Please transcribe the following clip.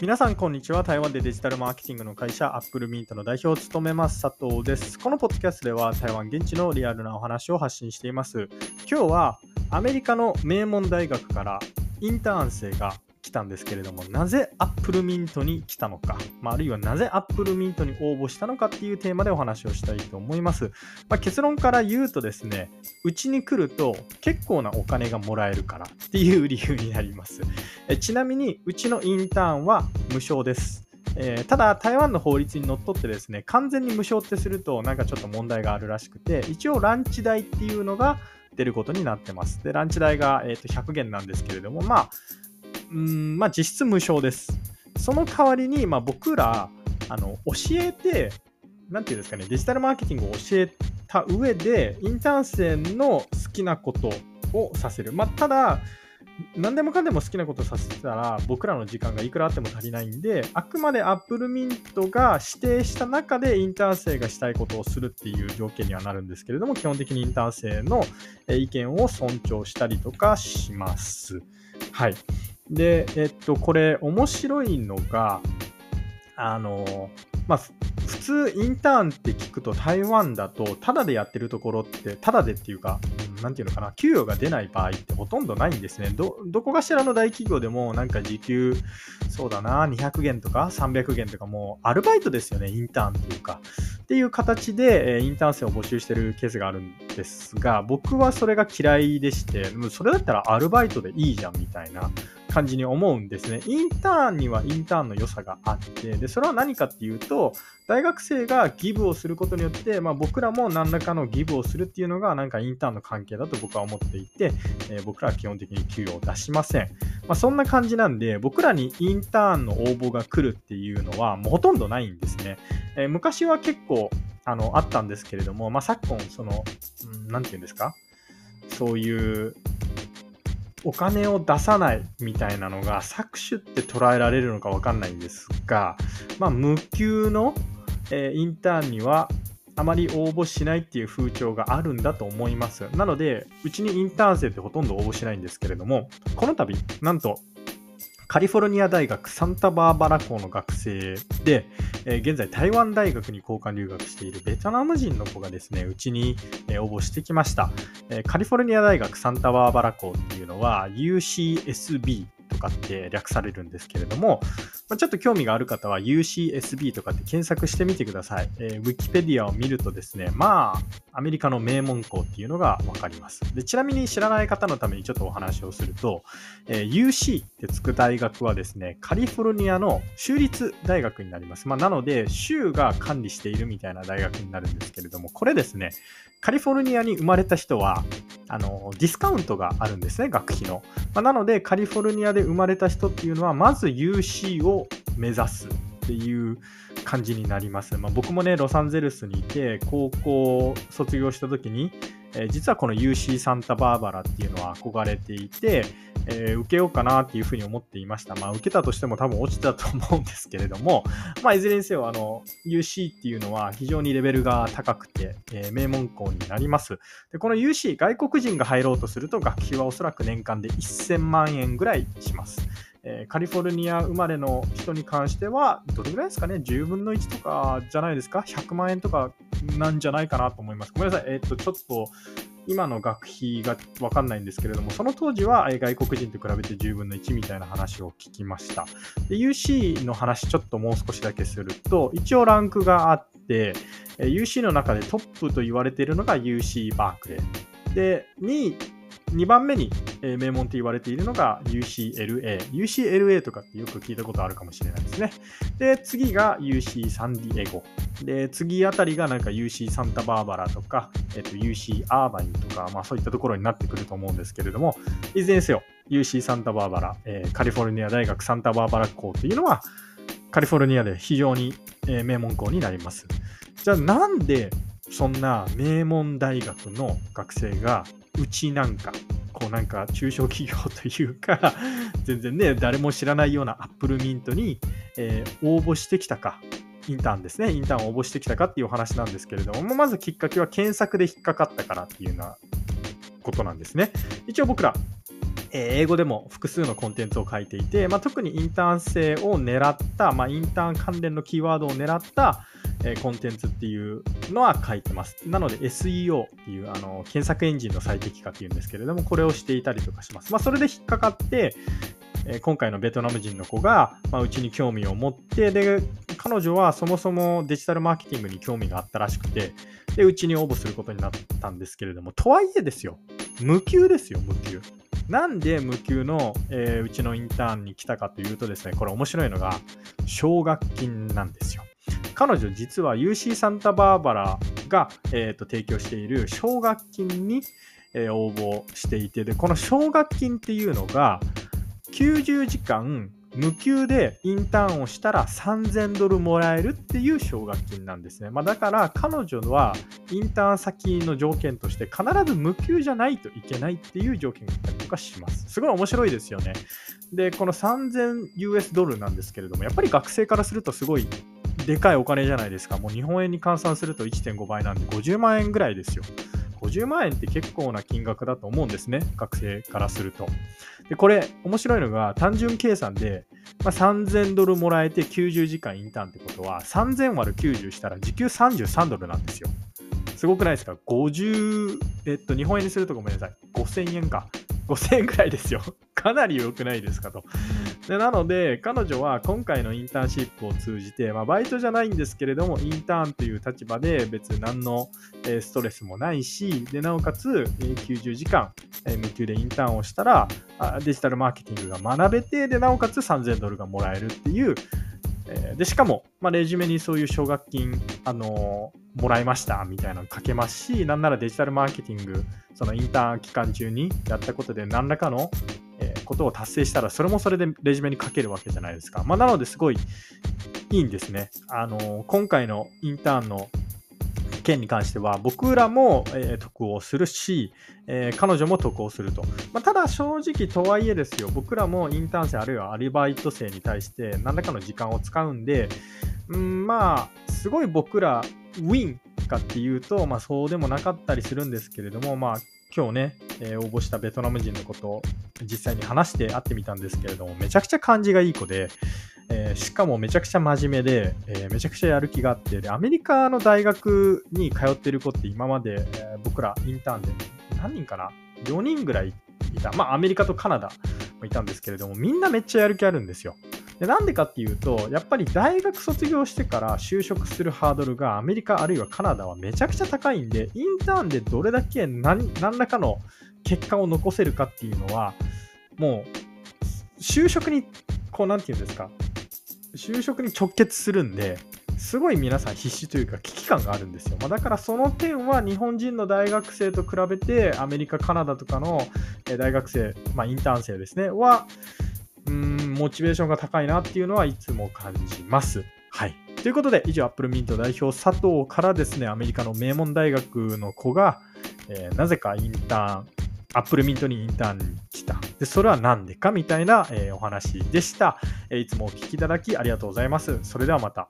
皆さん、こんにちは。台湾でデジタルマーケティングの会社、 applemint の代表を務めます、佐藤です。このポッドキャストでは、台湾現地のリアルなお話を発信しています。今日は、アメリカの名門大学からインターン生が来たんですけれども、なぜ applemint に来たのか、まあ、あるいはなぜ applemint に応募したのかっていうテーマでお話をしたいと思います。まあ、結論から言うとですね、うちに来ると結構なお金がもらえるからっていう理由になります。えちなみに、うちのインターンは無償です。えー、ただ、台湾の法律にのっとってですね、完全に無償ってするとなんかちょっと問題があるらしくて、一応ランチ代っていうのが出ることになってます。で、ランチ代が、えー、と100元なんですけれども、まあ、うんまあ、実質無償です。その代わりに、まあ、僕らあの教えて、なんていうんですかね、デジタルマーケティングを教えた上で、インターン生の好きなことをさせる。まあ、ただ、何でもかんでも好きなことさせたら僕らの時間がいくらあっても足りないんであくまで Apple Mint が指定した中でインターン生がしたいことをするっていう条件にはなるんですけれども基本的にインターン生の意見を尊重したりとかします。はい。で、えっと、これ面白いのが、あの、まあ、普通インターンって聞くと台湾だとタダでやってるところってタダでっていうか何て言うのかな給与が出ない場合ってほとんどないんですね。どどこかしらの大企業でもなんか時給そうだな200元とか300元とかもうアルバイトですよねインターンっていうか。っていう形で、インターン生を募集してるケースがあるんですが僕はそれが嫌いでしてそれだったらアルバイトでいいじゃんみたいな感じに思うんですね。インターンにはインターンの良さがあって、で、それは何かっていうと、大学生がギブをすることによって、まあ、僕らも何らかのギブをするっていうのが、なんかインターンの関係だと僕は思っていて、えー、僕らは基本的に給与を出しません。まあ、そんな感じなんで、僕らにインターンの応募が来るっていうのは、もうほとんどないんですね。えー、昔は結構、あの、あったんですけれども、まあ、昨今、その、うん、て言うんですか？そういうお金を出さないみたいなのが搾取って捉えられるのか分かんないんですが、まあ、無給の、えー、インターンにはあまり応募しないっていう風潮があるんだと思います。なので、うちにインターン生ってほとんど応募しないんですけれども、この度、なんとカリフォルニア大学サンタバーバラ校の学生で、えー、現在台湾大学に交換留学しているベトナム人の子がですね、うちに、え、応募してきました、え、カリフォルニア大学サンタバーバラ校っていうのは UCSB かって略されるんですけれども、まあ、ちょっと興味がある方は UCSB とかって検索してみてください。えー、ウィキペディアを見るとですね、まあ、アメリカの名門校っていうのがわかりますで。ちなみに知らない方のためにちょっとお話をすると、えー、UC ってつく大学はですね、カリフォルニアの州立大学になります。まあ、なので、州が管理しているみたいな大学になるんですけれども、これですね、カリフォルニアに生まれた人は、あの、ディスカウントがあるんですね、学費の。まあ、なので、カリフォルニアで生まれた人っていうのは、まず UC を目指すっていう感じになります。まあ、僕もね、ロサンゼルスにいて、高校卒業した時に、え、実はこの UC サンタバーバラっていうのは憧れていて、えー、受けようかなっていうふうに思っていました。まあ、受けたとしても多分落ちたと思うんですけれども、まあ、いずれにせよ、あの、UC っていうのは非常にレベルが高くて、えー、名門校になります。で、この UC、外国人が入ろうとすると学費はおそらく年間で1000万円ぐらいします。えー、カリフォルニア生まれの人に関しては、どれぐらいですかね ?10 分の1とかじゃないですか ?100 万円とかなんじゃないかなと思います。ごめんなさい。えっ、と、ちょっと、今の学費が分かんないんですけれども、その当時は外国人と比べて10分の1みたいな話を聞きました。で、UC の話ちょっともう少しだけすると、一応ランクがあって、UC の中でトップと言われているのが UC バークレー。で、2位、2番目に、名門と言われているのが UCLA。UCLA とかってよく聞いたことあるかもしれないですね。で、次が UC サンディエゴ。で、次あたりがなんか UC サンタバーバラとか、えっと、UC アーバインとか、まあそういったところになってくると思うんですけれども、いずれにせよ、UC サンタバーバラ、えー、カリフォルニア大学サンタバーバラ校というのは、カリフォルニアで非常に、えー、名門校になります。じゃあなんでそんな名門大学の学生がうちなんか、こうなんか中小企業というか 全然ね、誰も知らないようなアップルミントに、えー、応募してきたか、インターンですね、インターンを応募してきたかっていうお話なんですけれども、まずきっかけは検索で引っかかったからっていうようなことなんですね。一応僕らえ、英語でも複数のコンテンツを書いていて、まあ、特にインターン生を狙った、まあ、インターン関連のキーワードを狙った、えー、コンテンツっていうのは書いてます。なので SEO っていうあの検索エンジンの最適化っていうんですけれども、これをしていたりとかします。まあ、それで引っかかって、えー、今回のベトナム人の子が、まあ、うちに興味を持って、で、彼女はそもそもデジタルマーケティングに興味があったらしくて、で、うちに応募することになったんですけれども、とはいえですよ、無給ですよ、無給。なんで無給の、えー、うちのインターンに来たかというとですね、これ面白いのが、奨学金なんですよ。彼女実は UC サンタバーバラが、えーと、提供している奨学金に、えー、応募していてでこの奨学金っていうのが90時間無給でインターンをしたら3000ドルもらえるっていう奨学金なんですね。まあ、だから彼女はインターン先の条件として必ず無給じゃないといけないっていう条件があったりとかします。すごい面白いですよね。で、この 3000US ドルなんですけれども、やっぱり学生からするとすごいでかいお金じゃないですか。もう日本円に換算すると1.5倍なんで50万円ぐらいですよ。50万円って結構な金額だと思うんですね。学生からすると。で、これ、面白いのが、単純計算で、まあ、3000ドルもらえて90時間インターンってことは、3000割る90したら時給33ドルなんですよ。すごくないですか ?50、えっと、日本円にするとごめんなさい。5000円か。5000円くらいですよ。かなり良くないですかと。でなので、彼女は今回のインターンシップを通じて、まあ、バイトじゃないんですけれども、インターンという立場で別に何の、ストレスもないし、でなおかつ、90時間、無給でインターンをしたら、デジタルマーケティングが学べて、でなおかつ3000ドルがもらえるっていう、でしかも、まあ、レジュメにそういう奨学金、あのもらいましたみたいなの書けますし、なんならデジタルマーケティング、そのインターン期間中にやったことで何らかの、ことを達成したら、それもそれでレジュメに書けるわけじゃないですか。まあ、なのですごいいいんですね。あの今回のインターンの件に関しては僕らも、え、得をするし、え、彼女も得をすると、まあ、ただ正直とはいえですよ僕らもインターン生あるいはアルバイト生に対して何らかの時間を使うんで、うん、まあすごい僕らウィンかっていうと、まあ、そうでもなかったりするんですけれども、まあ、今日ね、え、応募したベトナム人のこと実際に話して会ってみたんですけれども、めちゃくちゃ感じがいい子で、えー、しかもめちゃくちゃ真面目で、えー、めちゃくちゃやる気があってで、アメリカの大学に通ってる子って今まで、え僕らインターンで何人かな ?4 人ぐらいいた。まあアメリカとカナダもいたんですけれども、みんなめっちゃやる気あるんですよ。でなんでかっていうと、やっぱり大学卒業してから就職するハードルがアメリカあるいはカナダはめちゃくちゃ高いんで、インターンでどれだけ何何らかの結果を残せるかっていうのは、もう就職に、こうなんていうんですか、就職に直結するんで、すごい皆さん必死というか危機感があるんですよ。まあ、だからその点は日本人の大学生と比べてアメリカ、カナダとかの大学生、まあ、インターン生ですね、は、うんモチベーションが高いなっていうのはいつも感じます。はい。ということで、以上、アップルミント代表佐藤からですね、アメリカの名門大学の子が、えー、なぜかインターン、アップルミントにインターンに来た。で、それは何でかみたいな、え、お話でした、え、いつもお聴きいただきありがとうございます。それではまた。